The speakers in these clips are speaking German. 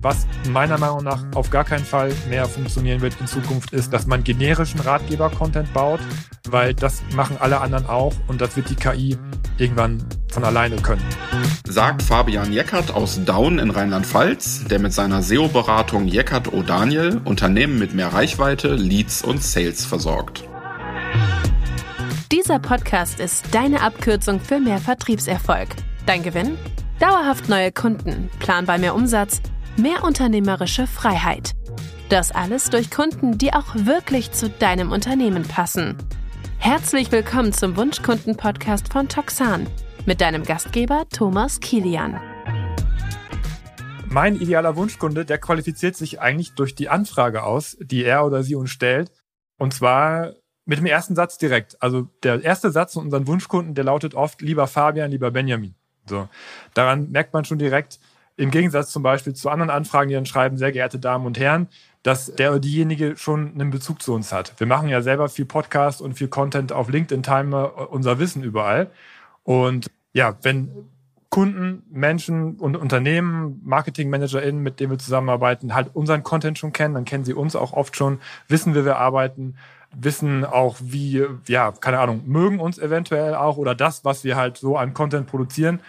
Was meiner Meinung nach auf gar keinen Fall mehr funktionieren wird in Zukunft, ist, dass man generischen Ratgeber-Content baut, weil das machen alle anderen auch und das wird die KI irgendwann von alleine können. Sagt Fabian Jeckert aus Daun in Rheinland-Pfalz, der mit seiner SEO-Beratung Jeckert O'Daniel Unternehmen mit mehr Reichweite, Leads und Sales versorgt. Dieser Podcast ist deine Abkürzung für mehr Vertriebserfolg. Dein Gewinn? Dauerhaft neue Kunden, planbar mehr Umsatz, mehr unternehmerische Freiheit. Das alles durch Kunden, die auch wirklich zu deinem Unternehmen passen. Herzlich willkommen zum Wunschkunden-Podcast von Toxan mit deinem Gastgeber Thomas Kilian. Mein idealer Wunschkunde, der qualifiziert sich eigentlich durch die Anfrage aus, die er oder sie uns stellt. Und zwar mit dem ersten Satz direkt. Also der erste Satz von unseren Wunschkunden, der lautet oft, lieber Fabian, lieber Benjamin. So. Daran merkt man schon direkt, im Gegensatz zum Beispiel zu anderen Anfragen, die dann schreiben, sehr geehrte Damen und Herren, dass der oder diejenige schon einen Bezug zu uns hat. Wir machen ja selber viel Podcast und viel Content auf LinkedIn, wir unser Wissen überall. Und ja, wenn Kunden, Menschen und Unternehmen, MarketingmanagerInnen, mit denen wir zusammenarbeiten, halt unseren Content schon kennen, dann kennen sie uns auch oft schon, wissen, wie wir arbeiten, wissen auch, wie, ja, keine Ahnung, mögen uns eventuell auch oder das, was wir halt so an Content produzieren.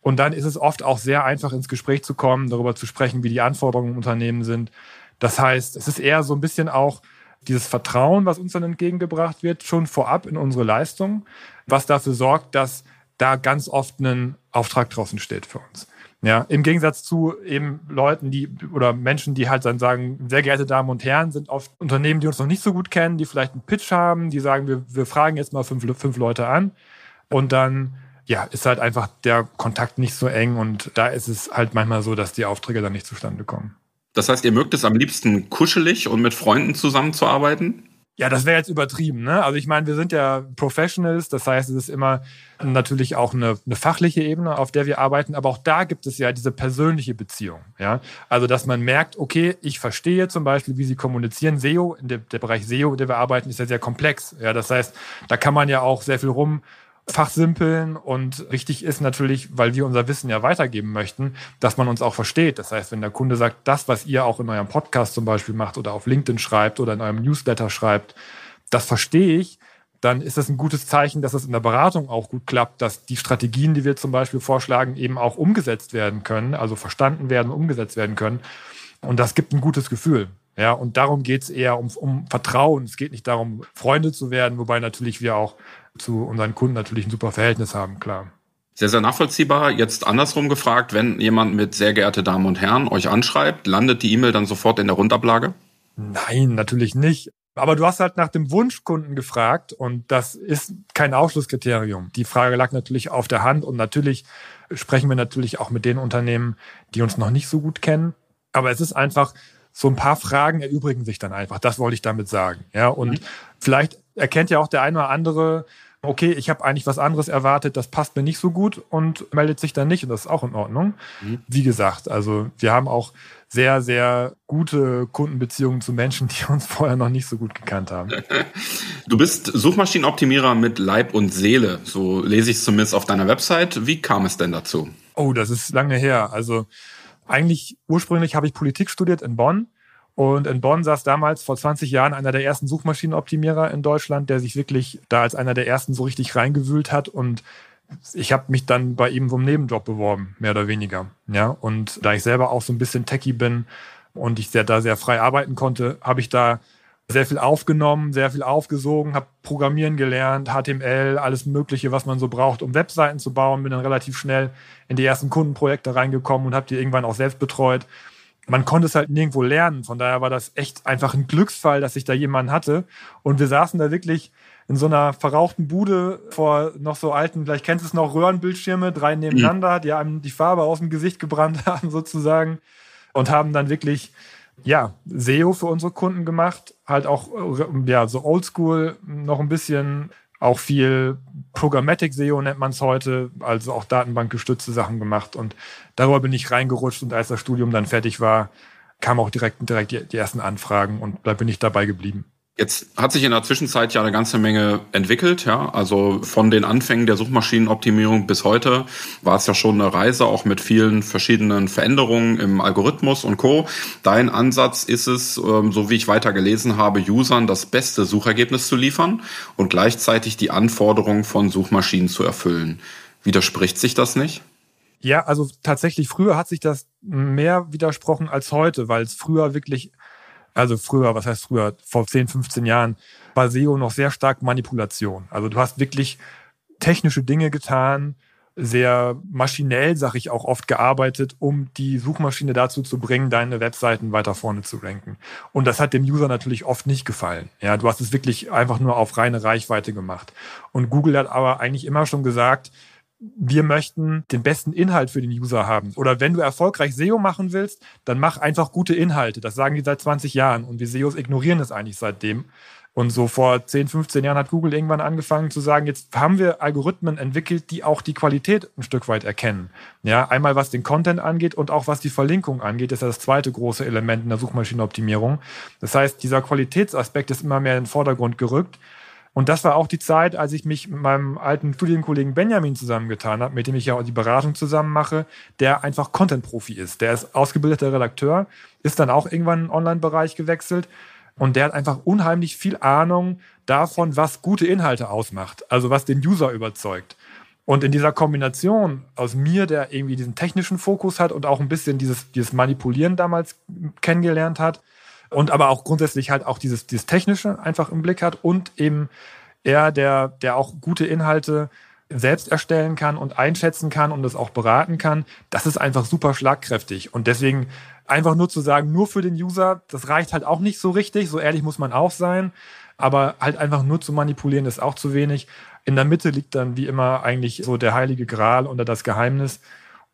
Und dann ist es oft auch sehr einfach, ins Gespräch zu kommen, darüber zu sprechen, wie die Anforderungen im Unternehmen sind. Das heißt, es ist eher so ein bisschen auch dieses Vertrauen, was uns dann entgegengebracht wird, schon vorab in unsere Leistung, was dafür sorgt, dass da ganz oft ein Auftrag draußen steht für uns. Ja, im Gegensatz zu eben Leuten, die oder Menschen, die halt dann sagen, sehr geehrte Damen und Herren, sind oft Unternehmen, die uns noch nicht so gut kennen, die vielleicht einen Pitch haben, die sagen, wir, wir fragen jetzt mal fünf, fünf Leute an und dann ja, ist halt einfach der Kontakt nicht so eng und da ist es halt manchmal so, dass die Aufträge dann nicht zustande kommen. Das heißt, ihr mögt es am liebsten kuschelig und mit Freunden zusammenzuarbeiten? Ja, das wäre jetzt übertrieben. Ne? Also ich meine, wir sind ja Professionals, das heißt, es ist immer natürlich auch eine, eine, fachliche Ebene, auf der wir arbeiten, aber auch da gibt es ja diese persönliche Beziehung. Ja? Also dass man merkt, okay, ich verstehe zum Beispiel, wie Sie kommunizieren. SEO, in der, der Bereich SEO, in dem wir arbeiten, ist ja sehr komplex. Ja? Das heißt, da kann man ja auch sehr viel rum fachsimpeln und wichtig ist natürlich, weil wir unser Wissen ja weitergeben möchten, dass man uns auch versteht. Das heißt, wenn der Kunde sagt, das, was ihr auch in eurem Podcast zum Beispiel macht oder auf LinkedIn schreibt oder in eurem Newsletter schreibt, das verstehe ich, dann ist das ein gutes Zeichen, dass es in der Beratung auch gut klappt, dass die Strategien, die wir zum Beispiel vorschlagen, eben auch umgesetzt werden können, also verstanden werden, umgesetzt werden können. Und das gibt ein gutes Gefühl. Ja, und darum geht es eher um, um Vertrauen. Es geht nicht darum, Freunde zu werden, wobei natürlich wir auch zu unseren Kunden natürlich ein super Verhältnis haben, klar. Sehr, sehr nachvollziehbar. Jetzt andersrum gefragt, wenn jemand mit sehr geehrte Damen und Herren euch anschreibt, landet die E-Mail dann sofort in der Rundablage? Nein, natürlich nicht. Aber du hast halt nach dem Wunschkunden gefragt und das ist kein Ausschlusskriterium. Die Frage lag natürlich auf der Hand und natürlich sprechen wir natürlich auch mit den Unternehmen, die uns noch nicht so gut kennen. Aber es ist einfach, so ein paar Fragen erübrigen sich dann einfach. Das wollte ich damit sagen. Ja, und mhm. vielleicht erkennt ja auch der eine oder andere, okay, ich habe eigentlich was anderes erwartet, das passt mir nicht so gut und meldet sich dann nicht und das ist auch in Ordnung. Mhm. Wie gesagt, also wir haben auch sehr, sehr gute Kundenbeziehungen zu Menschen, die uns vorher noch nicht so gut gekannt haben. Du bist Suchmaschinenoptimierer mit Leib und Seele, so lese ich es zumindest auf deiner Website. Wie kam es denn dazu? Oh, das ist lange her. Also eigentlich ursprünglich habe ich Politik studiert in Bonn und in Bonn saß damals vor 20 Jahren einer der ersten Suchmaschinenoptimierer in Deutschland, der sich wirklich da als einer der ersten so richtig reingewühlt hat. Und ich habe mich dann bei ihm einem Nebenjob beworben, mehr oder weniger. Ja, und da ich selber auch so ein bisschen techie bin und ich sehr, da sehr frei arbeiten konnte, habe ich da sehr viel aufgenommen, sehr viel aufgesogen, habe Programmieren gelernt, HTML, alles Mögliche, was man so braucht, um Webseiten zu bauen. Bin dann relativ schnell in die ersten Kundenprojekte reingekommen und habe die irgendwann auch selbst betreut man konnte es halt nirgendwo lernen. Von daher war das echt einfach ein Glücksfall, dass ich da jemanden hatte. Und wir saßen da wirklich in so einer verrauchten Bude vor noch so alten, vielleicht kennst du es noch, Röhrenbildschirme, drei nebeneinander, die einem die Farbe aus dem Gesicht gebrannt haben sozusagen und haben dann wirklich ja, SEO für unsere Kunden gemacht, halt auch ja, so oldschool noch ein bisschen auch viel Programmatic SEO nennt man es heute, also auch datenbankgestützte Sachen gemacht. Und darüber bin ich reingerutscht und als das Studium dann fertig war, kamen auch direkt, direkt die, die ersten Anfragen und da bin ich dabei geblieben. Jetzt hat sich in der Zwischenzeit ja eine ganze Menge entwickelt, ja. Also von den Anfängen der Suchmaschinenoptimierung bis heute war es ja schon eine Reise, auch mit vielen verschiedenen Veränderungen im Algorithmus und Co. Dein Ansatz ist es, ähm, so wie ich weiter gelesen habe, Usern das beste Suchergebnis zu liefern und gleichzeitig die Anforderungen von Suchmaschinen zu erfüllen. Widerspricht sich das nicht? Ja, also tatsächlich früher hat sich das mehr widersprochen als heute, weil es früher wirklich also früher, was heißt früher, vor 10, 15 Jahren, war SEO noch sehr stark Manipulation. Also du hast wirklich technische Dinge getan, sehr maschinell, sag ich auch oft gearbeitet, um die Suchmaschine dazu zu bringen, deine Webseiten weiter vorne zu ranken. Und das hat dem User natürlich oft nicht gefallen. Ja, du hast es wirklich einfach nur auf reine Reichweite gemacht. Und Google hat aber eigentlich immer schon gesagt, wir möchten den besten Inhalt für den User haben. Oder wenn du erfolgreich SEO machen willst, dann mach einfach gute Inhalte. Das sagen die seit 20 Jahren und wir SEOs ignorieren es eigentlich seitdem. Und so vor 10, 15 Jahren hat Google irgendwann angefangen zu sagen, jetzt haben wir Algorithmen entwickelt, die auch die Qualität ein Stück weit erkennen. Ja, einmal was den Content angeht und auch was die Verlinkung angeht, ist ja das zweite große Element in der Suchmaschinenoptimierung. Das heißt, dieser Qualitätsaspekt ist immer mehr in den Vordergrund gerückt. Und das war auch die Zeit, als ich mich mit meinem alten Studienkollegen Benjamin zusammengetan habe, mit dem ich ja auch die Beratung zusammen mache, der einfach Content-Profi ist. Der ist ausgebildeter Redakteur, ist dann auch irgendwann in den Online-Bereich gewechselt und der hat einfach unheimlich viel Ahnung davon, was gute Inhalte ausmacht, also was den User überzeugt. Und in dieser Kombination aus mir, der irgendwie diesen technischen Fokus hat und auch ein bisschen dieses, dieses Manipulieren damals kennengelernt hat, und aber auch grundsätzlich halt auch dieses, dieses Technische einfach im Blick hat und eben er, der, der auch gute Inhalte selbst erstellen kann und einschätzen kann und das auch beraten kann, das ist einfach super schlagkräftig. Und deswegen einfach nur zu sagen, nur für den User, das reicht halt auch nicht so richtig, so ehrlich muss man auch sein. Aber halt einfach nur zu manipulieren ist auch zu wenig. In der Mitte liegt dann wie immer eigentlich so der heilige Gral oder das Geheimnis.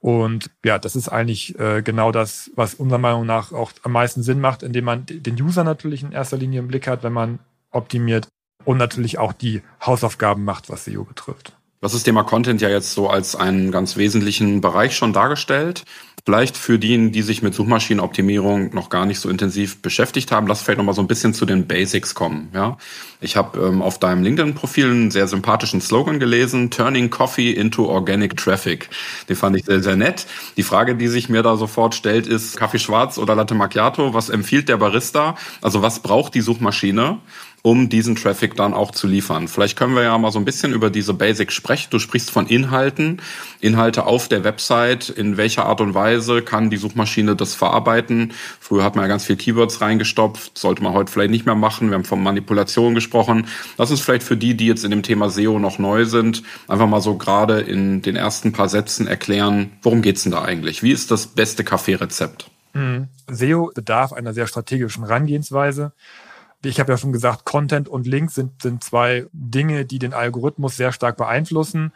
Und ja, das ist eigentlich äh, genau das, was unserer Meinung nach auch am meisten Sinn macht, indem man den User natürlich in erster Linie im Blick hat, wenn man optimiert und natürlich auch die Hausaufgaben macht, was SEO betrifft. Das Thema Content ja jetzt so als einen ganz wesentlichen Bereich schon dargestellt. Vielleicht für diejenigen, die sich mit Suchmaschinenoptimierung noch gar nicht so intensiv beschäftigt haben, lass vielleicht noch mal so ein bisschen zu den Basics kommen. Ja, ich habe ähm, auf deinem LinkedIn-Profil einen sehr sympathischen Slogan gelesen: Turning Coffee into Organic Traffic. Den fand ich sehr sehr nett. Die Frage, die sich mir da sofort stellt, ist: Kaffee schwarz oder Latte Macchiato? Was empfiehlt der Barista? Also was braucht die Suchmaschine? Um diesen Traffic dann auch zu liefern. Vielleicht können wir ja mal so ein bisschen über diese Basics sprechen. Du sprichst von Inhalten, Inhalte auf der Website. In welcher Art und Weise kann die Suchmaschine das verarbeiten? Früher hat man ja ganz viel Keywords reingestopft, sollte man heute vielleicht nicht mehr machen. Wir haben von Manipulation gesprochen. Lass uns vielleicht für die, die jetzt in dem Thema SEO noch neu sind, einfach mal so gerade in den ersten paar Sätzen erklären, worum geht's denn da eigentlich? Wie ist das beste Kaffeerezept? Mhm. SEO bedarf einer sehr strategischen Herangehensweise ich habe ja schon gesagt, Content und Links sind, sind zwei Dinge, die den Algorithmus sehr stark beeinflussen.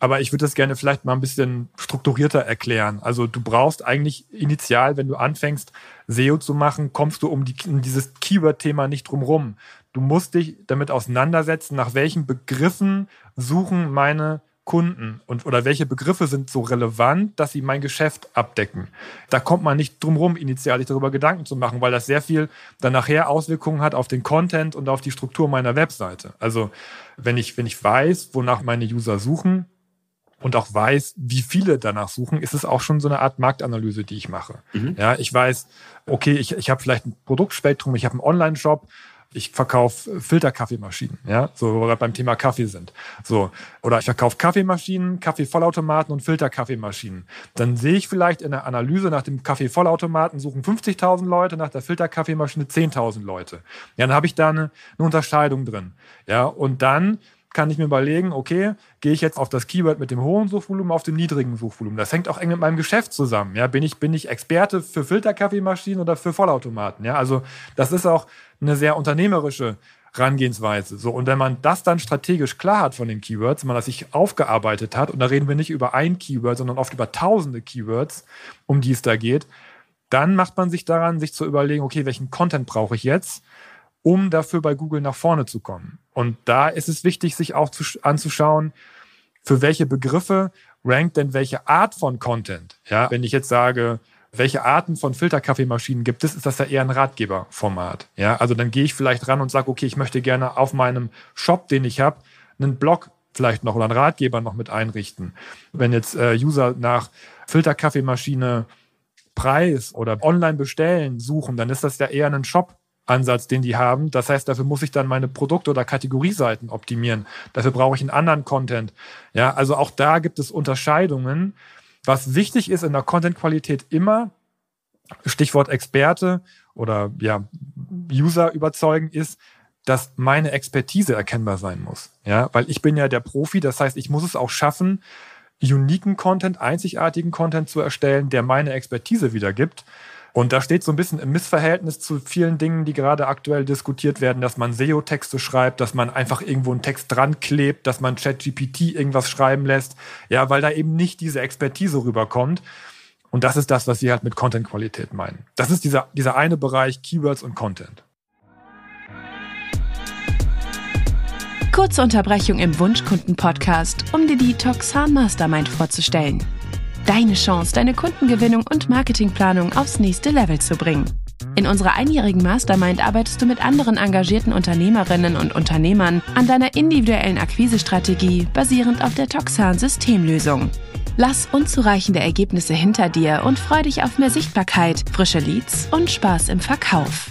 Aber ich würde das gerne vielleicht mal ein bisschen strukturierter erklären. Also du brauchst eigentlich initial, wenn du anfängst, SEO zu machen, kommst du um, die, um dieses Keyword-Thema nicht drum rum. Du musst dich damit auseinandersetzen, nach welchen Begriffen suchen meine Kunden und oder welche Begriffe sind so relevant, dass sie mein Geschäft abdecken. Da kommt man nicht drum rum, initial sich darüber Gedanken zu machen, weil das sehr viel dann nachher Auswirkungen hat auf den Content und auf die Struktur meiner Webseite. Also wenn ich, wenn ich weiß, wonach meine User suchen und auch weiß, wie viele danach suchen, ist es auch schon so eine Art Marktanalyse, die ich mache. Mhm. Ja, ich weiß, okay, ich, ich habe vielleicht ein Produktspektrum, ich habe einen Online-Shop, ich verkaufe Filterkaffeemaschinen, ja, so wo wir beim Thema Kaffee sind. So. Oder ich verkaufe Kaffeemaschinen, Kaffeevollautomaten und Filterkaffeemaschinen. Dann sehe ich vielleicht in der Analyse nach dem Kaffeevollautomaten suchen 50.000 Leute, nach der Filterkaffeemaschine 10.000 Leute. Ja, dann habe ich da eine, eine Unterscheidung drin. Ja, und dann kann ich mir überlegen, okay, gehe ich jetzt auf das Keyword mit dem hohen Suchvolumen, auf dem niedrigen Suchvolumen. Das hängt auch eng mit meinem Geschäft zusammen. Ja, bin ich, bin ich Experte für Filterkaffeemaschinen oder für Vollautomaten? Ja, also das ist auch eine sehr unternehmerische Herangehensweise. So, und wenn man das dann strategisch klar hat von den Keywords, wenn man das sich aufgearbeitet hat, und da reden wir nicht über ein Keyword, sondern oft über tausende Keywords, um die es da geht, dann macht man sich daran, sich zu überlegen, okay, welchen Content brauche ich jetzt, um dafür bei Google nach vorne zu kommen. Und da ist es wichtig, sich auch zu, anzuschauen, für welche Begriffe rankt denn welche Art von Content. Ja, wenn ich jetzt sage, welche Arten von Filterkaffeemaschinen gibt es, ist das ja eher ein Ratgeberformat. Ja, also dann gehe ich vielleicht ran und sage, okay, ich möchte gerne auf meinem Shop, den ich habe, einen Blog vielleicht noch oder einen Ratgeber noch mit einrichten. Wenn jetzt äh, User nach Filterkaffeemaschine Preis oder online bestellen suchen, dann ist das ja eher ein Shop Ansatz, den die haben. Das heißt, dafür muss ich dann meine Produkte oder Kategorieseiten optimieren. Dafür brauche ich einen anderen Content. Ja, also auch da gibt es Unterscheidungen. Was wichtig ist in der Content-Qualität immer, Stichwort Experte oder ja, User überzeugen ist, dass meine Expertise erkennbar sein muss. Ja, weil ich bin ja der Profi. Das heißt, ich muss es auch schaffen, uniken Content, einzigartigen Content zu erstellen, der meine Expertise wiedergibt. Und da steht so ein bisschen im Missverhältnis zu vielen Dingen, die gerade aktuell diskutiert werden, dass man SEO-Texte schreibt, dass man einfach irgendwo einen Text dran klebt, dass man ChatGPT irgendwas schreiben lässt. Ja, weil da eben nicht diese Expertise rüberkommt. Und das ist das, was Sie halt mit Content-Qualität meinen. Das ist dieser, dieser eine Bereich Keywords und Content. Kurze Unterbrechung im Wunschkunden-Podcast, um dir die Toxan Mastermind vorzustellen. Deine Chance, deine Kundengewinnung und Marketingplanung aufs nächste Level zu bringen. In unserer einjährigen Mastermind arbeitest du mit anderen engagierten Unternehmerinnen und Unternehmern an deiner individuellen Akquisestrategie basierend auf der Toxan Systemlösung. Lass unzureichende Ergebnisse hinter dir und freu dich auf mehr Sichtbarkeit, frische Leads und Spaß im Verkauf.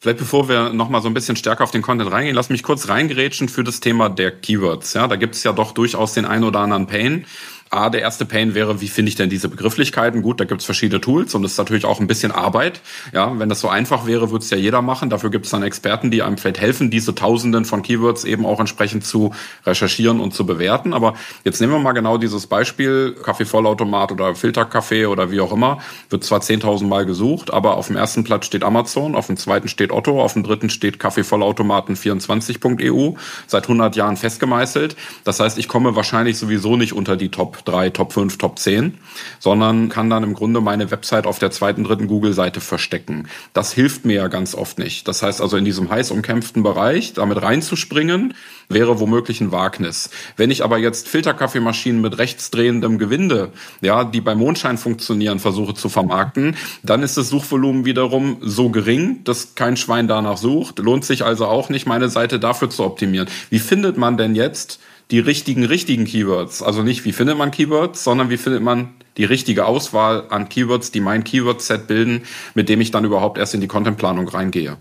Vielleicht bevor wir nochmal so ein bisschen stärker auf den Content reingehen, lass mich kurz reingerätschen für das Thema der Keywords. Ja, da gibt es ja doch durchaus den ein oder anderen Pain. A, der erste Pain wäre, wie finde ich denn diese Begrifflichkeiten? Gut, da gibt es verschiedene Tools und das ist natürlich auch ein bisschen Arbeit. Ja, wenn das so einfach wäre, würde es ja jeder machen. Dafür gibt es dann Experten, die einem vielleicht helfen, diese Tausenden von Keywords eben auch entsprechend zu recherchieren und zu bewerten. Aber jetzt nehmen wir mal genau dieses Beispiel, Kaffeevollautomat oder Filterkaffee oder wie auch immer, wird zwar 10.000 Mal gesucht, aber auf dem ersten Platz steht Amazon, auf dem zweiten steht Otto, auf dem dritten steht Kaffeevollautomaten24.eu, seit 100 Jahren festgemeißelt. Das heißt, ich komme wahrscheinlich sowieso nicht unter die Top 3, Top 5, Top 10, sondern kann dann im Grunde meine Website auf der zweiten, dritten Google-Seite verstecken. Das hilft mir ja ganz oft nicht. Das heißt also in diesem heiß umkämpften Bereich damit reinzuspringen, wäre womöglich ein Wagnis. Wenn ich aber jetzt Filterkaffeemaschinen mit rechtsdrehendem Gewinde, ja, die bei Mondschein funktionieren, versuche zu vermarkten, dann ist das Suchvolumen wiederum so gering, dass kein Schwein danach sucht. Lohnt sich also auch nicht, meine Seite dafür zu optimieren. Wie findet man denn jetzt die richtigen, richtigen Keywords. Also nicht, wie findet man Keywords, sondern wie findet man die richtige Auswahl an Keywords, die mein Keyword-Set bilden, mit dem ich dann überhaupt erst in die Contentplanung reingehe.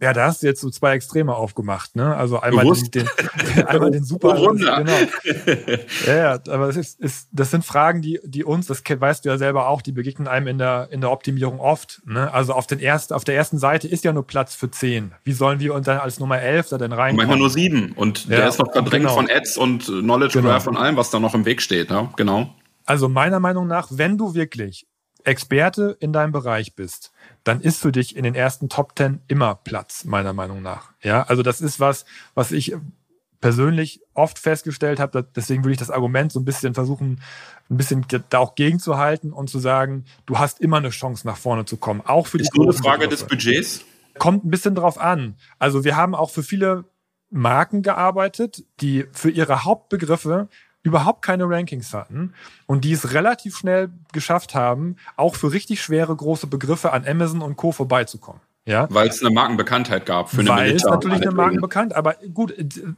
Ja, da hast du jetzt so zwei Extreme aufgemacht, ne? Also einmal den, den, einmal den super, genau. Ja, ja, aber das ist, ist, das sind Fragen, die, die uns, das weißt du ja selber auch, die begegnen einem in der, in der Optimierung oft. Ne? Also auf den ersten, auf der ersten Seite ist ja nur Platz für zehn. Wie sollen wir uns dann als Nummer elf da denn rein? Manchmal nur sieben. Und ja, der ist noch verdrängt genau. von Ads und Knowledge genau. Graph und allem, was da noch im Weg steht, ne? Genau. Also meiner Meinung nach, wenn du wirklich Experte in deinem Bereich bist, dann ist für dich in den ersten Top Ten immer Platz, meiner Meinung nach. Ja, also das ist was, was ich persönlich oft festgestellt habe. Deswegen würde ich das Argument so ein bisschen versuchen, ein bisschen da auch gegenzuhalten und zu sagen, du hast immer eine Chance nach vorne zu kommen. Auch für die Ist nur eine Frage Begriffe. des Budgets? Kommt ein bisschen drauf an. Also wir haben auch für viele Marken gearbeitet, die für ihre Hauptbegriffe überhaupt keine Rankings hatten und die es relativ schnell geschafft haben, auch für richtig schwere große Begriffe an Amazon und Co. vorbeizukommen. Ja? Weil es eine Markenbekanntheit gab für eine Weil es natürlich eine Markenbekanntheit, aber gut,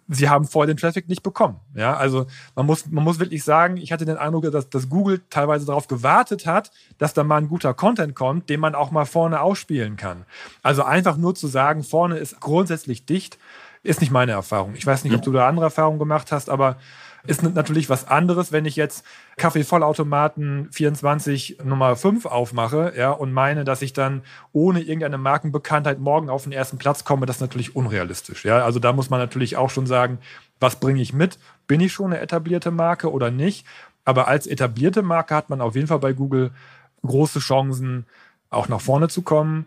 sie haben vorher den Traffic nicht bekommen. Ja, also man muss, man muss wirklich sagen, ich hatte den Eindruck, dass, dass Google teilweise darauf gewartet hat, dass da mal ein guter Content kommt, den man auch mal vorne ausspielen kann. Also einfach nur zu sagen, vorne ist grundsätzlich dicht, ist nicht meine Erfahrung. Ich weiß nicht, ob du da andere Erfahrungen gemacht hast, aber ist natürlich was anderes, wenn ich jetzt Kaffeevollautomaten 24 Nummer 5 aufmache, ja, und meine, dass ich dann ohne irgendeine Markenbekanntheit morgen auf den ersten Platz komme, das ist natürlich unrealistisch, ja. Also da muss man natürlich auch schon sagen, was bringe ich mit? Bin ich schon eine etablierte Marke oder nicht? Aber als etablierte Marke hat man auf jeden Fall bei Google große Chancen, auch nach vorne zu kommen.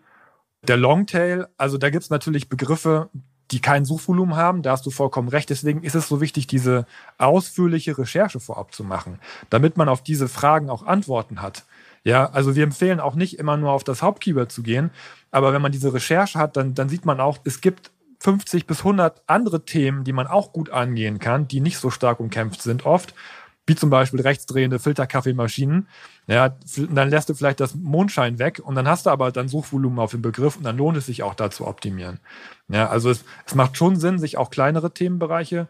Der Longtail, also da gibt's natürlich Begriffe, die kein Suchvolumen haben, da hast du vollkommen recht. Deswegen ist es so wichtig, diese ausführliche Recherche vorab zu machen, damit man auf diese Fragen auch Antworten hat. Ja, also wir empfehlen auch nicht immer nur auf das Hauptkeyword zu gehen, aber wenn man diese Recherche hat, dann, dann sieht man auch, es gibt 50 bis 100 andere Themen, die man auch gut angehen kann, die nicht so stark umkämpft sind oft wie zum Beispiel rechtsdrehende Filterkaffeemaschinen. Ja, dann lässt du vielleicht das Mondschein weg und dann hast du aber dann Suchvolumen auf den Begriff und dann lohnt es sich auch da zu optimieren. Ja, also es, es macht schon Sinn, sich auch kleinere Themenbereiche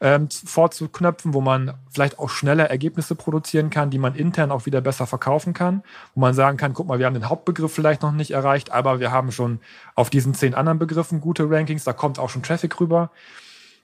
ähm, vorzuknöpfen, wo man vielleicht auch schneller Ergebnisse produzieren kann, die man intern auch wieder besser verkaufen kann, wo man sagen kann, guck mal, wir haben den Hauptbegriff vielleicht noch nicht erreicht, aber wir haben schon auf diesen zehn anderen Begriffen gute Rankings, da kommt auch schon Traffic rüber.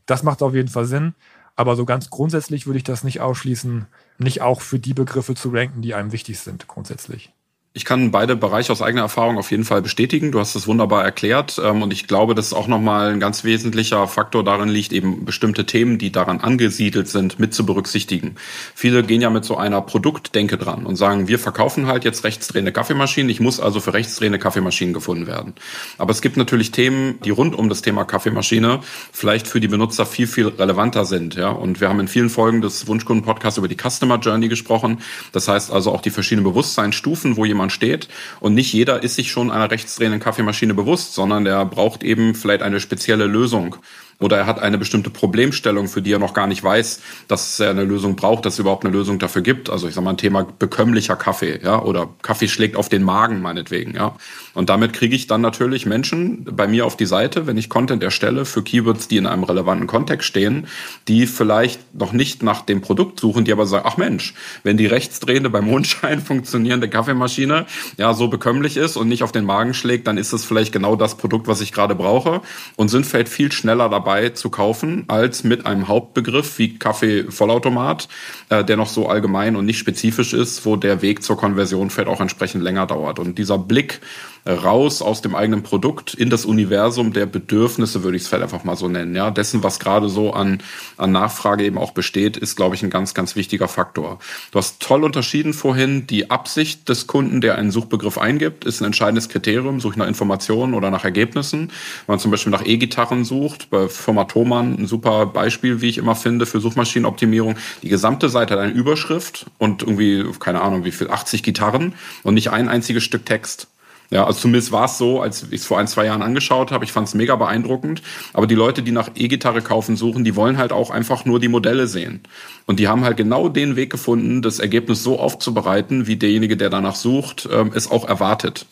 Das macht auf jeden Fall Sinn. Aber so ganz grundsätzlich würde ich das nicht ausschließen, nicht auch für die Begriffe zu ranken, die einem wichtig sind, grundsätzlich. Ich kann beide Bereiche aus eigener Erfahrung auf jeden Fall bestätigen. Du hast es wunderbar erklärt. Ähm, und ich glaube, dass auch nochmal ein ganz wesentlicher Faktor darin liegt, eben bestimmte Themen, die daran angesiedelt sind, mit zu berücksichtigen. Viele gehen ja mit so einer Produktdenke dran und sagen, wir verkaufen halt jetzt rechtsdrehende Kaffeemaschinen. Ich muss also für rechtsdrehende Kaffeemaschinen gefunden werden. Aber es gibt natürlich Themen, die rund um das Thema Kaffeemaschine vielleicht für die Benutzer viel, viel relevanter sind. Ja, und wir haben in vielen Folgen des Wunschkunden-Podcasts über die Customer Journey gesprochen. Das heißt also auch die verschiedenen Bewusstseinsstufen, wo jemand man steht. Und nicht jeder ist sich schon einer rechtsdrehenden Kaffeemaschine bewusst, sondern der braucht eben vielleicht eine spezielle Lösung oder er hat eine bestimmte Problemstellung, für die er noch gar nicht weiß, dass er eine Lösung braucht, dass es überhaupt eine Lösung dafür gibt. Also ich sage mal ein Thema bekömmlicher Kaffee, ja, oder Kaffee schlägt auf den Magen meinetwegen, ja. Und damit kriege ich dann natürlich Menschen bei mir auf die Seite, wenn ich Content erstelle für Keywords, die in einem relevanten Kontext stehen, die vielleicht noch nicht nach dem Produkt suchen, die aber sagen, ach Mensch, wenn die rechtsdrehende beim Mondschein funktionierende Kaffeemaschine ja so bekömmlich ist und nicht auf den Magen schlägt, dann ist es vielleicht genau das Produkt, was ich gerade brauche und sind vielleicht viel schneller dabei dabei zu kaufen, als mit einem Hauptbegriff wie Kaffee-Vollautomat, äh, der noch so allgemein und nicht spezifisch ist, wo der Weg zur Konversion vielleicht auch entsprechend länger dauert. Und dieser Blick raus aus dem eigenen Produkt in das Universum der Bedürfnisse, würde ich es vielleicht einfach mal so nennen. Ja, dessen, was gerade so an, an Nachfrage eben auch besteht, ist, glaube ich, ein ganz, ganz wichtiger Faktor. Du hast toll unterschieden vorhin, die Absicht des Kunden, der einen Suchbegriff eingibt, ist ein entscheidendes Kriterium. Suche nach Informationen oder nach Ergebnissen. Wenn man zum Beispiel nach E-Gitarren sucht, bei Firma Thomann ein super Beispiel, wie ich immer finde, für Suchmaschinenoptimierung. Die gesamte Seite hat eine Überschrift und irgendwie, keine Ahnung, wie viel, 80 Gitarren und nicht ein einziges Stück Text. Ja, also zumindest war es so, als ich es vor ein, zwei Jahren angeschaut habe. Ich fand es mega beeindruckend. Aber die Leute, die nach E-Gitarre kaufen suchen, die wollen halt auch einfach nur die Modelle sehen. Und die haben halt genau den Weg gefunden, das Ergebnis so aufzubereiten, wie derjenige, der danach sucht, ähm, es auch erwartet.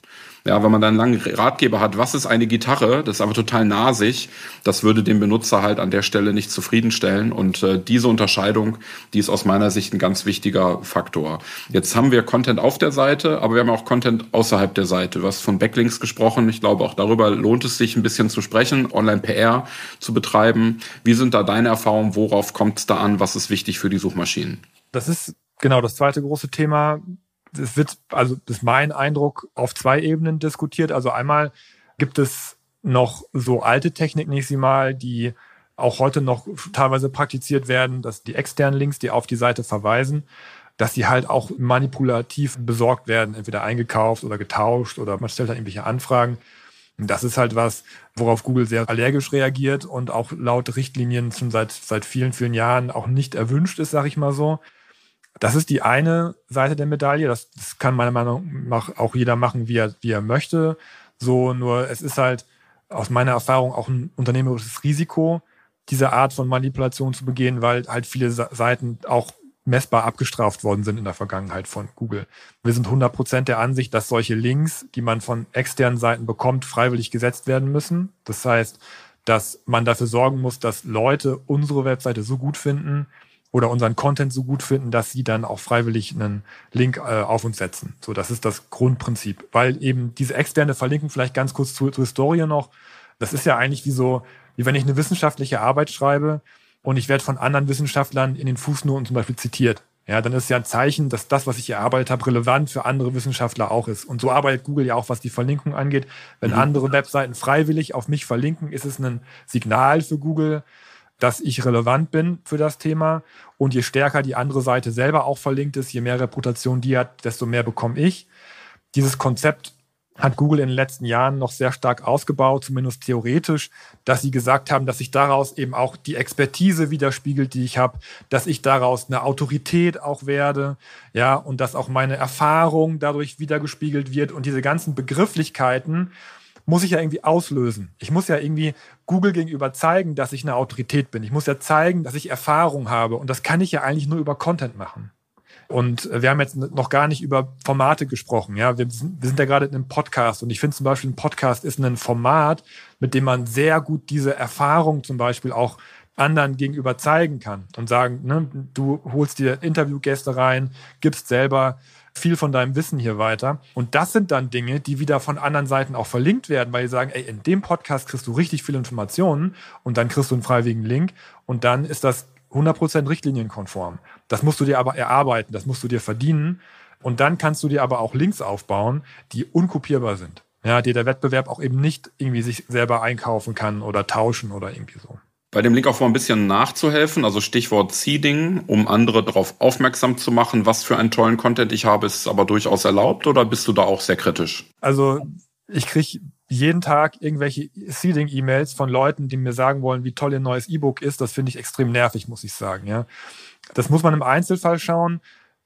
Ja, wenn man dann einen langen Ratgeber hat, was ist eine Gitarre, das ist aber total nasig, das würde den Benutzer halt an der Stelle nicht zufriedenstellen. Und äh, diese Unterscheidung, die ist aus meiner Sicht ein ganz wichtiger Faktor. Jetzt haben wir Content auf der Seite, aber wir haben auch Content außerhalb der Seite. Du hast von Backlinks gesprochen. Ich glaube, auch darüber lohnt es sich ein bisschen zu sprechen, Online-PR zu betreiben. Wie sind da deine Erfahrungen? Worauf kommt es da an? Was ist wichtig für die Suchmaschinen? Das ist genau das zweite große Thema es wird, also das ist mein Eindruck, auf zwei Ebenen diskutiert. Also einmal gibt es noch so alte Techniken, ich sie mal, die auch heute noch teilweise praktiziert werden, dass die externen Links, die auf die Seite verweisen, dass die halt auch manipulativ besorgt werden, entweder eingekauft oder getauscht oder man stellt dann irgendwelche Anfragen. Das ist halt was, worauf Google sehr allergisch reagiert und auch laut Richtlinien schon seit, seit vielen, vielen Jahren auch nicht erwünscht ist, sag ich mal so. Das ist die eine Seite der Medaille. Das, das kann meiner Meinung nach auch jeder machen, wie er, wie er möchte. So, nur es ist halt aus meiner Erfahrung auch ein unternehmerisches Risiko, diese Art von Manipulation zu begehen, weil halt viele Seiten auch messbar abgestraft worden sind in der Vergangenheit von Google. Wir sind 100% der Ansicht, dass solche Links, die man von externen Seiten bekommt, freiwillig gesetzt werden müssen. Das heißt, dass man dafür sorgen muss, dass Leute unsere Webseite so gut finden, oder unseren Content so gut finden, dass sie dann auch freiwillig einen Link äh, auf uns setzen. So, das ist das Grundprinzip. Weil eben diese externe Verlinkung, vielleicht ganz kurz zur, zur Historie noch, das ist ja eigentlich wie so, wie wenn ich eine wissenschaftliche Arbeit schreibe und ich werde von anderen Wissenschaftlern in den Fußnoten zum Beispiel zitiert. Ja, dann ist ja ein Zeichen, dass das, was ich erarbeitet habe, relevant für andere Wissenschaftler auch ist. Und so arbeitet Google ja auch, was die Verlinkung angeht. Wenn mhm. andere Webseiten freiwillig auf mich verlinken, ist es ein Signal für Google, dass ich relevant bin für das Thema. Und je stärker die andere Seite selber auch verlinkt ist, je mehr Reputation die hat, desto mehr bekomme ich. Dieses Konzept hat Google in den letzten Jahren noch sehr stark ausgebaut, zumindest theoretisch, dass sie gesagt haben, dass sich daraus eben auch die Expertise widerspiegelt, die ich habe, dass ich daraus eine Autorität auch werde, ja, und dass auch meine Erfahrung dadurch wiedergespiegelt wird und diese ganzen Begrifflichkeiten muss ich ja irgendwie auslösen. Ich muss ja irgendwie Google gegenüber zeigen, dass ich eine Autorität bin. Ich muss ja zeigen, dass ich Erfahrung habe und das kann ich ja eigentlich nur über Content machen. Und wir haben jetzt noch gar nicht über Formate gesprochen. Ja, wir sind, wir sind ja gerade in einem Podcast und ich finde zum Beispiel ein Podcast ist ein Format, mit dem man sehr gut diese Erfahrung zum Beispiel auch anderen gegenüber zeigen kann und sagen, ne, du holst dir Interviewgäste rein, gibst selber viel von deinem Wissen hier weiter. Und das sind dann Dinge, die wieder von anderen Seiten auch verlinkt werden, weil die sagen, ey, in dem Podcast kriegst du richtig viele Informationen und dann kriegst du einen freiwilligen Link und dann ist das 100% richtlinienkonform. Das musst du dir aber erarbeiten, das musst du dir verdienen. Und dann kannst du dir aber auch Links aufbauen, die unkopierbar sind. Ja, die der Wettbewerb auch eben nicht irgendwie sich selber einkaufen kann oder tauschen oder irgendwie so. Bei dem Linkaufbau ein bisschen nachzuhelfen, also Stichwort Seeding, um andere darauf aufmerksam zu machen, was für einen tollen Content ich habe, ist aber durchaus erlaubt oder bist du da auch sehr kritisch? Also ich kriege jeden Tag irgendwelche Seeding-E-Mails von Leuten, die mir sagen wollen, wie toll ihr neues E-Book ist. Das finde ich extrem nervig, muss ich sagen. Ja. Das muss man im Einzelfall schauen.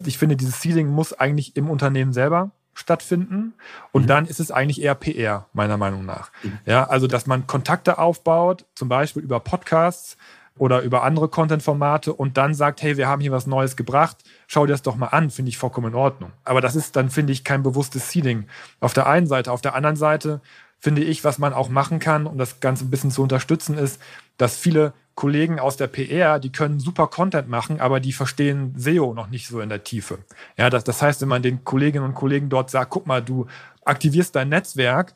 Ich finde, dieses Seeding muss eigentlich im Unternehmen selber stattfinden. Und mhm. dann ist es eigentlich eher PR, meiner Meinung nach. Mhm. Ja, also, dass man Kontakte aufbaut, zum Beispiel über Podcasts oder über andere Content-Formate und dann sagt, hey, wir haben hier was Neues gebracht, schau dir das doch mal an, finde ich vollkommen in Ordnung. Aber das ist dann, finde ich, kein bewusstes Seeding. Auf der einen Seite. Auf der anderen Seite finde ich, was man auch machen kann, um das Ganze ein bisschen zu unterstützen, ist, dass viele Kollegen aus der PR, die können super Content machen, aber die verstehen SEO noch nicht so in der Tiefe. Ja, das, das heißt, wenn man den Kolleginnen und Kollegen dort sagt, guck mal, du aktivierst dein Netzwerk,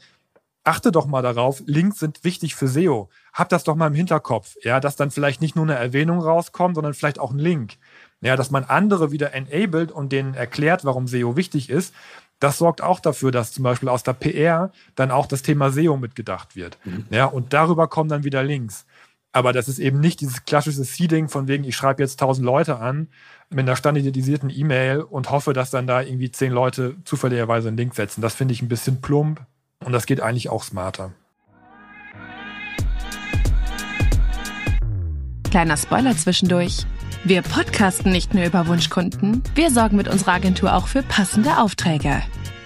achte doch mal darauf, Links sind wichtig für SEO. Hab das doch mal im Hinterkopf, ja, dass dann vielleicht nicht nur eine Erwähnung rauskommt, sondern vielleicht auch ein Link. Ja, dass man andere wieder enabled und denen erklärt, warum SEO wichtig ist, das sorgt auch dafür, dass zum Beispiel aus der PR dann auch das Thema SEO mitgedacht wird. Mhm. Ja, und darüber kommen dann wieder Links. Aber das ist eben nicht dieses klassische Seeding von wegen, ich schreibe jetzt tausend Leute an mit einer standardisierten E-Mail und hoffe, dass dann da irgendwie zehn Leute zufälligerweise einen Link setzen. Das finde ich ein bisschen plump und das geht eigentlich auch smarter. Kleiner Spoiler zwischendurch. Wir podcasten nicht nur über Wunschkunden, wir sorgen mit unserer Agentur auch für passende Aufträge.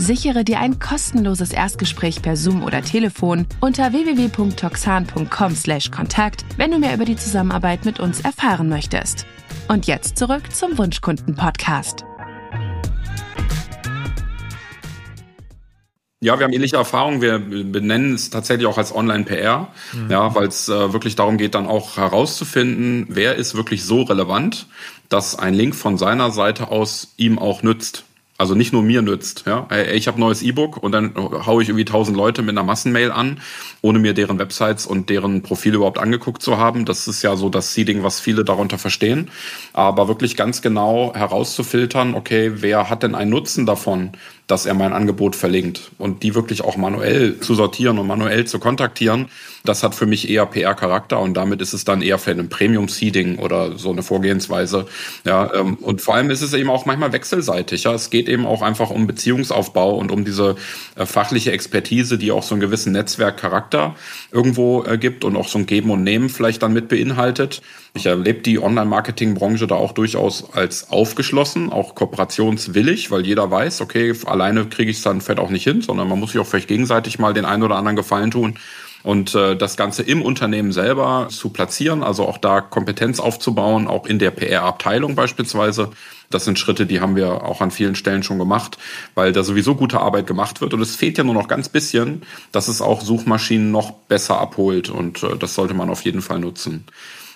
Sichere dir ein kostenloses Erstgespräch per Zoom oder Telefon unter www.toxan.com/kontakt, wenn du mehr über die Zusammenarbeit mit uns erfahren möchtest. Und jetzt zurück zum Wunschkunden-Podcast. Ja, wir haben ähnliche Erfahrungen. Wir benennen es tatsächlich auch als Online-PR, mhm. ja, weil es äh, wirklich darum geht, dann auch herauszufinden, wer ist wirklich so relevant, dass ein Link von seiner Seite aus ihm auch nützt also nicht nur mir nützt. Ja? Ich habe neues E-Book und dann haue ich irgendwie tausend Leute mit einer Massenmail an, ohne mir deren Websites und deren Profile überhaupt angeguckt zu haben. Das ist ja so das Seeding, was viele darunter verstehen. Aber wirklich ganz genau herauszufiltern, okay, wer hat denn einen Nutzen davon, dass er mein Angebot verlinkt und die wirklich auch manuell zu sortieren und manuell zu kontaktieren, das hat für mich eher PR-Charakter und damit ist es dann eher für ein Premium-Seeding oder so eine Vorgehensweise. Ja, ähm, und vor allem ist es eben auch manchmal wechselseitig. Ja, es geht eben auch einfach um Beziehungsaufbau und um diese äh, fachliche Expertise, die auch so einen gewissen Netzwerkcharakter irgendwo äh, gibt und auch so ein Geben und Nehmen vielleicht dann mit beinhaltet. Ich erlebe die Online-Marketing-Branche da auch durchaus als aufgeschlossen, auch kooperationswillig, weil jeder weiß, okay, alleine kriege ich es dann vielleicht auch nicht hin, sondern man muss sich auch vielleicht gegenseitig mal den einen oder anderen Gefallen tun und äh, das Ganze im Unternehmen selber zu platzieren, also auch da Kompetenz aufzubauen, auch in der PR-Abteilung beispielsweise. Das sind Schritte, die haben wir auch an vielen Stellen schon gemacht, weil da sowieso gute Arbeit gemacht wird. Und es fehlt ja nur noch ganz bisschen, dass es auch Suchmaschinen noch besser abholt. Und äh, das sollte man auf jeden Fall nutzen.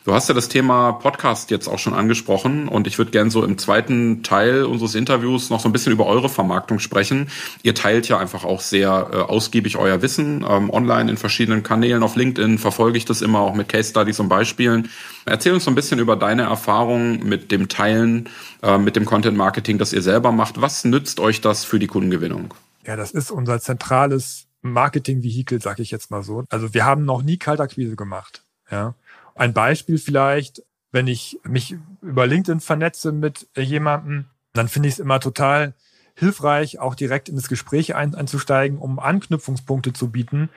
Du hast ja das Thema Podcast jetzt auch schon angesprochen und ich würde gerne so im zweiten Teil unseres Interviews noch so ein bisschen über eure Vermarktung sprechen. Ihr teilt ja einfach auch sehr äh, ausgiebig euer Wissen ähm, online in verschiedenen Kanälen. Auf LinkedIn verfolge ich das immer auch mit Case Studies und Beispielen. Erzähl uns so ein bisschen über deine Erfahrungen mit dem Teilen, äh, mit dem Content Marketing, das ihr selber macht. Was nützt euch das für die Kundengewinnung? Ja, das ist unser zentrales Marketing-Vehikel, sag ich jetzt mal so. Also wir haben noch nie Kaltakquise gemacht. Ja. Ein Beispiel vielleicht, wenn ich mich über LinkedIn vernetze mit jemandem, dann finde ich es immer total hilfreich, auch direkt in das Gespräch ein, einzusteigen, um Anknüpfungspunkte zu bieten,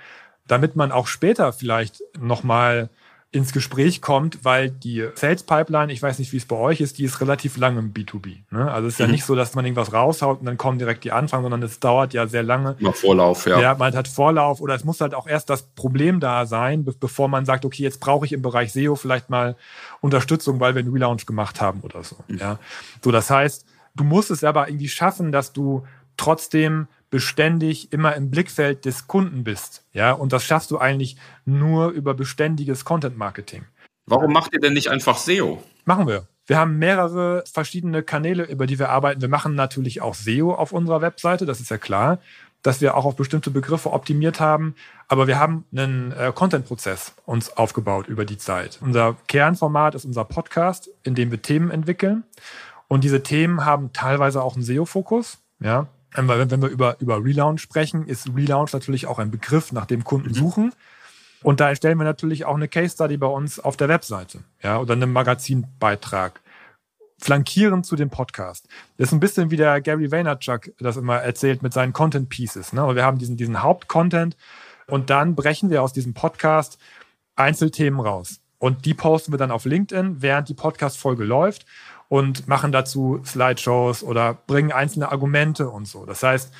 damit man auch später vielleicht nochmal ins Gespräch kommt, weil die Sales Pipeline, ich weiß nicht, wie es bei euch ist, die ist relativ lang im B2B. Ne? Also es ist mhm. ja nicht so, dass man irgendwas raushaut und dann kommen direkt die Anfragen, sondern es dauert ja sehr lange. Noch Vorlauf, ja. Ja, man hat Vorlauf oder es muss halt auch erst das Problem da sein, bevor man sagt, okay, jetzt brauche ich im Bereich SEO vielleicht mal Unterstützung, weil wir einen Relaunch gemacht haben oder so. Mhm. Ja, so das heißt, du musst es aber irgendwie schaffen, dass du trotzdem beständig immer im Blickfeld des Kunden bist. Ja, und das schaffst du eigentlich nur über beständiges Content Marketing. Warum macht ihr denn nicht einfach SEO? Machen wir. Wir haben mehrere verschiedene Kanäle, über die wir arbeiten. Wir machen natürlich auch SEO auf unserer Webseite, das ist ja klar, dass wir auch auf bestimmte Begriffe optimiert haben. Aber wir haben einen äh, Content-Prozess uns aufgebaut über die Zeit. Unser Kernformat ist unser Podcast, in dem wir Themen entwickeln. Und diese Themen haben teilweise auch einen SEO-Fokus. Ja, wenn wir über, über Relaunch sprechen, ist Relaunch natürlich auch ein Begriff, nach dem Kunden mhm. suchen. Und da erstellen wir natürlich auch eine Case Study bei uns auf der Webseite, ja, oder einen Magazinbeitrag. Flankierend zu dem Podcast. Das ist ein bisschen wie der Gary Vaynerchuk das immer erzählt mit seinen Content Pieces. Ne? Wir haben diesen, diesen Hauptcontent und dann brechen wir aus diesem Podcast Einzelthemen raus. Und die posten wir dann auf LinkedIn, während die Podcast-Folge läuft und machen dazu Slideshows oder bringen einzelne Argumente und so. Das heißt,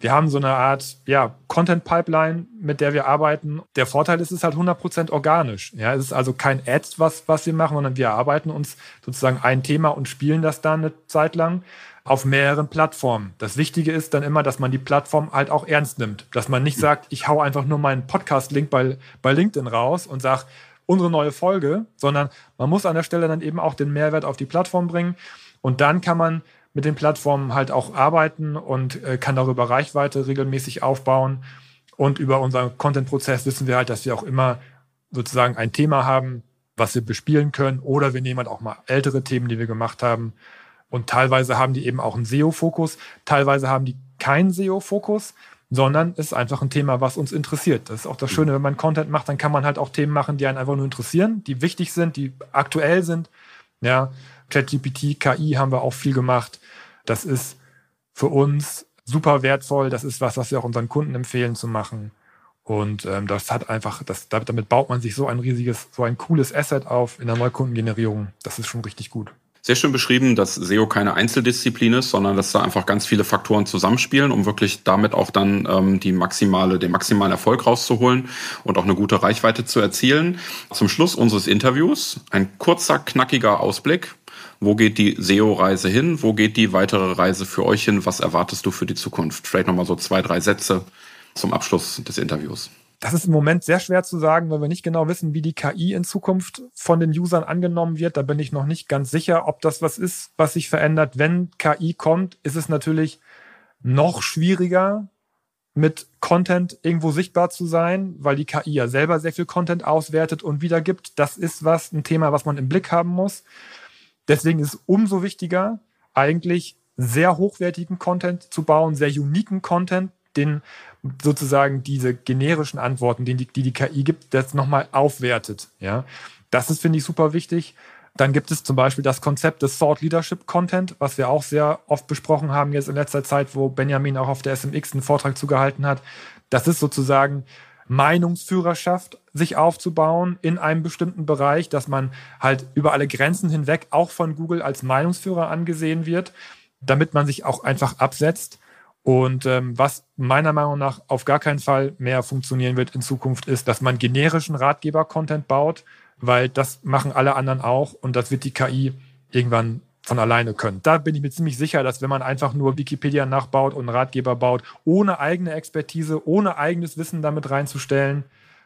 wir haben so eine Art ja, Content Pipeline, mit der wir arbeiten. Der Vorteil ist, es ist halt 100% organisch. Ja, es ist also kein Ad, was, was wir machen, sondern wir erarbeiten uns sozusagen ein Thema und spielen das dann eine Zeit lang auf mehreren Plattformen. Das Wichtige ist dann immer, dass man die Plattform halt auch ernst nimmt. Dass man nicht sagt, ich hau einfach nur meinen Podcast-Link bei, bei LinkedIn raus und sage, unsere neue Folge, sondern man muss an der Stelle dann eben auch den Mehrwert auf die Plattform bringen. Und dann kann man mit den Plattformen halt auch arbeiten und äh, kann darüber Reichweite regelmäßig aufbauen. Und über unseren Content-Prozess wissen wir halt, dass wir auch immer sozusagen ein Thema haben, was wir bespielen können. Oder wir nehmen halt auch mal ältere Themen, die wir gemacht haben. Und teilweise haben die eben auch einen SEO-Fokus, teilweise haben die keinen SEO-Fokus sondern es ist einfach ein Thema, was uns interessiert. Das ist auch das Schöne, wenn man Content macht, dann kann man halt auch Themen machen, die einen einfach nur interessieren, die wichtig sind, die aktuell sind. Ja, ChatGPT, KI haben wir auch viel gemacht. Das ist für uns super wertvoll. Das ist was, was wir auch unseren Kunden empfehlen zu machen. Und ähm, das hat einfach, das, damit baut man sich so ein riesiges, so ein cooles Asset auf in der Neukundengenerierung. Das ist schon richtig gut sehr schön beschrieben, dass SEO keine Einzeldisziplin ist, sondern dass da einfach ganz viele Faktoren zusammenspielen, um wirklich damit auch dann ähm, die maximale, den maximalen Erfolg rauszuholen und auch eine gute Reichweite zu erzielen. Zum Schluss unseres Interviews ein kurzer, knackiger Ausblick. Wo geht die SEO-Reise hin? Wo geht die weitere Reise für euch hin? Was erwartest du für die Zukunft? Vielleicht nochmal so zwei, drei Sätze zum Abschluss des Interviews. Das ist im Moment sehr schwer zu sagen, weil wir nicht genau wissen, wie die KI in Zukunft von den Usern angenommen wird. Da bin ich noch nicht ganz sicher, ob das was ist, was sich verändert. Wenn KI kommt, ist es natürlich noch schwieriger, mit Content irgendwo sichtbar zu sein, weil die KI ja selber sehr viel Content auswertet und wiedergibt. Das ist was, ein Thema, was man im Blick haben muss. Deswegen ist es umso wichtiger, eigentlich sehr hochwertigen Content zu bauen, sehr uniken Content, den sozusagen diese generischen Antworten, die die, die, KI gibt, das nochmal aufwertet. Ja, das ist, finde ich, super wichtig. Dann gibt es zum Beispiel das Konzept des Thought Leadership Content, was wir auch sehr oft besprochen haben jetzt in letzter Zeit, wo Benjamin auch auf der SMX einen Vortrag zugehalten hat. Das ist sozusagen Meinungsführerschaft sich aufzubauen in einem bestimmten Bereich, dass man halt über alle Grenzen hinweg auch von Google als Meinungsführer angesehen wird, damit man sich auch einfach absetzt und ähm, was meiner Meinung nach auf gar keinen Fall mehr funktionieren wird in Zukunft, ist, dass man generischen Ratgeber-Content baut, weil das machen alle anderen auch und das wird die KI irgendwann von alleine können. Da bin ich mir ziemlich sicher, dass wenn man einfach nur Wikipedia nachbaut und einen Ratgeber baut, ohne eigene Expertise, ohne eigenes Wissen damit reinzustellen,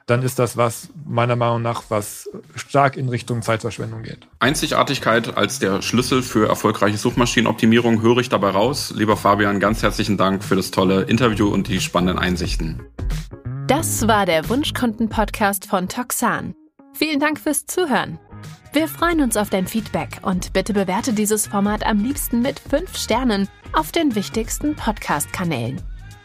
dann ist das was, meiner Meinung nach, was stark in Richtung Zeitverschwendung geht. Einzigartigkeit als der Schlüssel für erfolgreiche Suchmaschinenoptimierung höre ich dabei raus. Lieber Fabian, ganz herzlichen Dank für das tolle Interview und die spannenden Einsichten. Das war der Wunschkunden-Podcast von Toxan. Vielen Dank fürs Zuhören. Wir freuen uns auf dein Feedback und bitte bewerte dieses Format am liebsten mit 5 Sternen auf den wichtigsten Podcast-Kanälen.